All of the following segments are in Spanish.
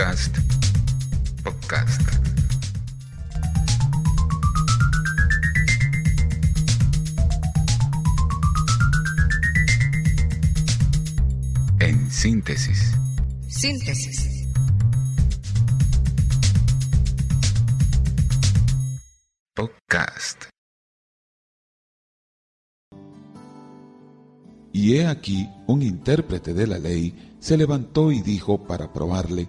Podcast. Podcast. En síntesis. Síntesis. Podcast. Y he aquí un intérprete de la ley se levantó y dijo para probarle,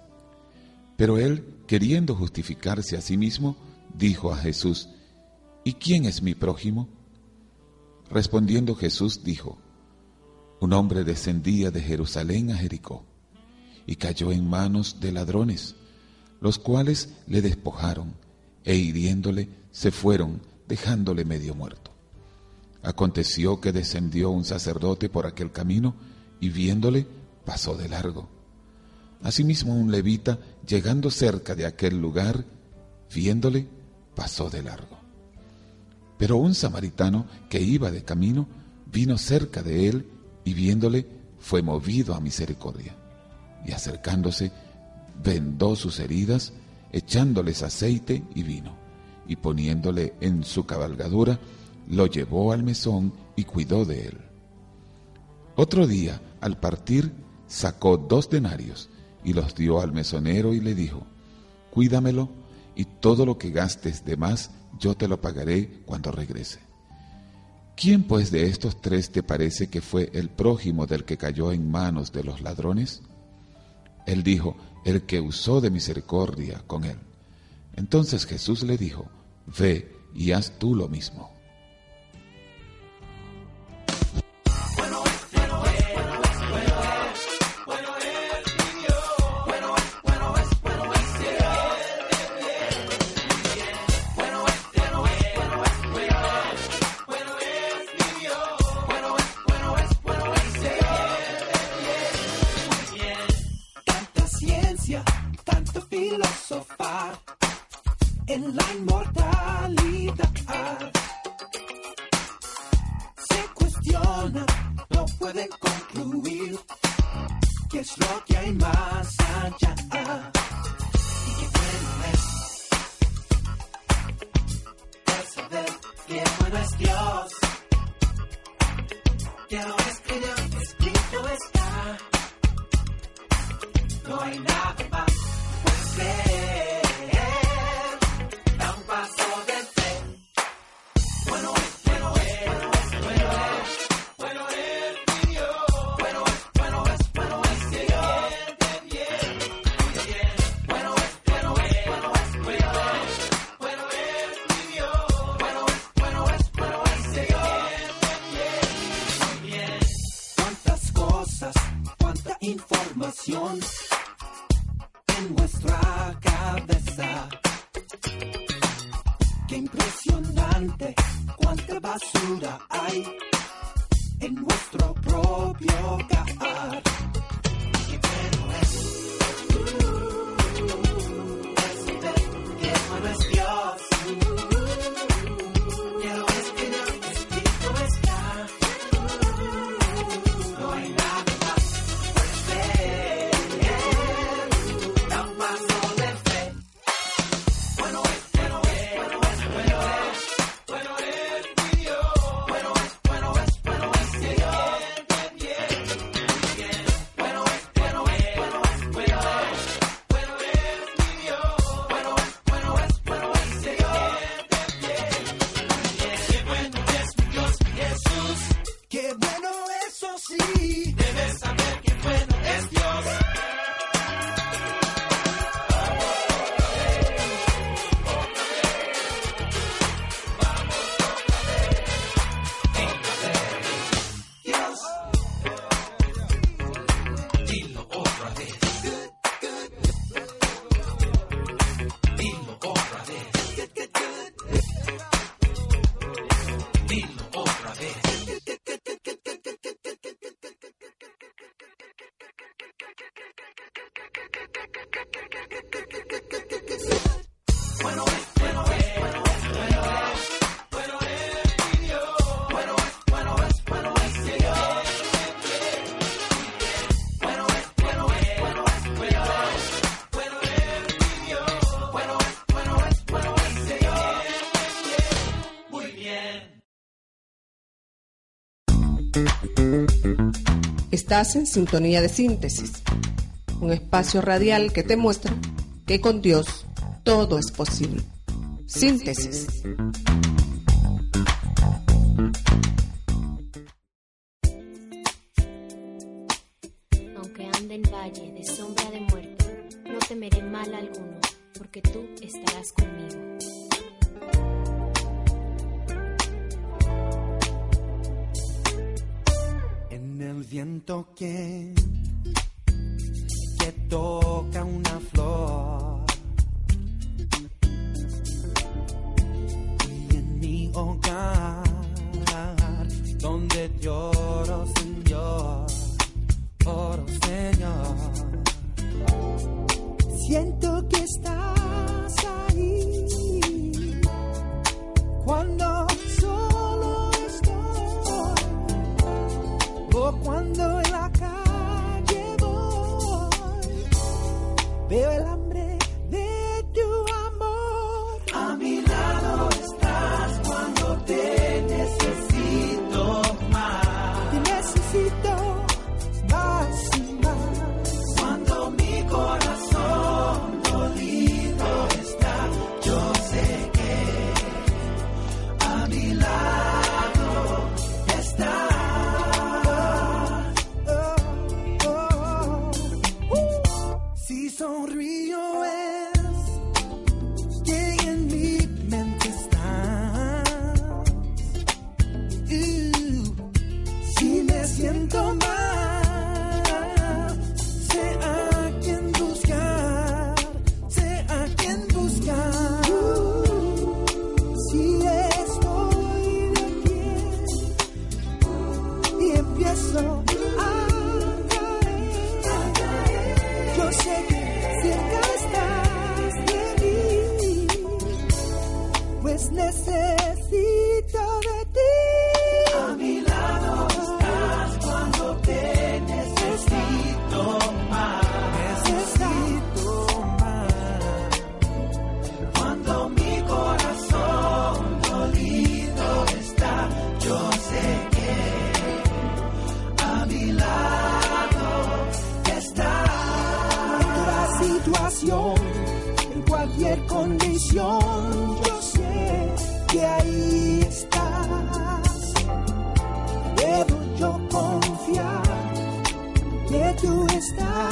Pero él, queriendo justificarse a sí mismo, dijo a Jesús, ¿Y quién es mi prójimo? Respondiendo Jesús dijo, Un hombre descendía de Jerusalén a Jericó y cayó en manos de ladrones, los cuales le despojaron e hiriéndole se fueron, dejándole medio muerto. Aconteció que descendió un sacerdote por aquel camino y viéndole pasó de largo. Asimismo un levita, llegando cerca de aquel lugar, viéndole, pasó de largo. Pero un samaritano que iba de camino vino cerca de él y viéndole fue movido a misericordia. Y acercándose, vendó sus heridas, echándoles aceite y vino, y poniéndole en su cabalgadura, lo llevó al mesón y cuidó de él. Otro día, al partir, sacó dos denarios y los dio al mesonero y le dijo, Cuídamelo y todo lo que gastes de más yo te lo pagaré cuando regrese. ¿Quién pues de estos tres te parece que fue el prójimo del que cayó en manos de los ladrones? Él dijo, el que usó de misericordia con él. Entonces Jesús le dijo, ve y haz tú lo mismo. En la inmortalidad. Se cuestiona, no pueden concluir qué es lo que hay más allá. Información en nuestra cabeza. Qué impresionante, cuánta basura hay en nuestro propio hogar. Estás en sintonía de síntesis, un espacio radial que te muestra que con Dios todo es posible. Síntesis. Viento que, que toca una flor. Y en mi hogar, donde lloro, Señor, oro, Señor. Siento cuando la calle voy, veo el hambre cualquier condición, yo sé que ahí estás. Debo yo confiar que tú estás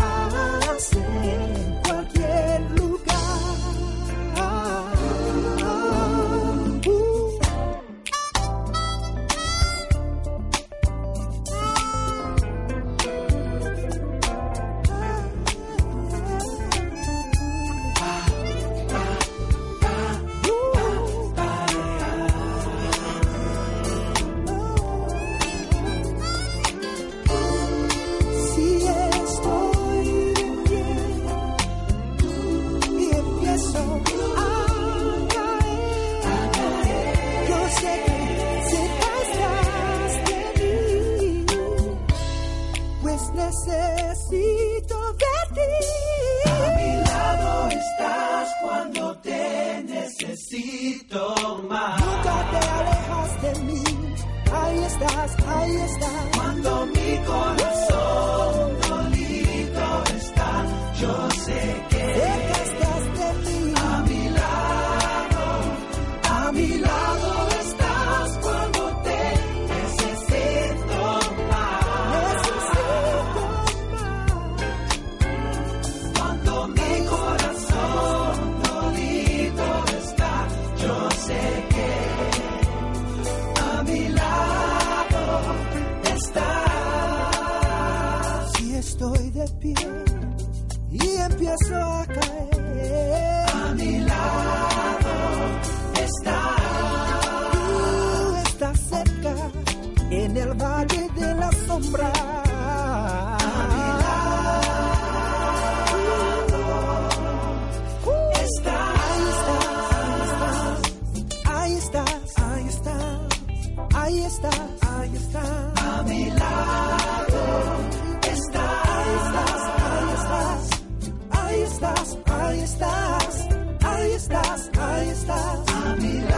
estás, ahí estás. Cuando mi corazón dolido está, yo sé que estás de mí. A mi lado, a mi lado estás cuando te necesito más. Necesito más. Cuando mi corazón dolido está, yo sé que estoy de pie y empiezo a caer, a mi lado estás. Tú estás cerca en el valle de la sombra. Estás, ahí estás. Ahí estás, ahí estás. A mi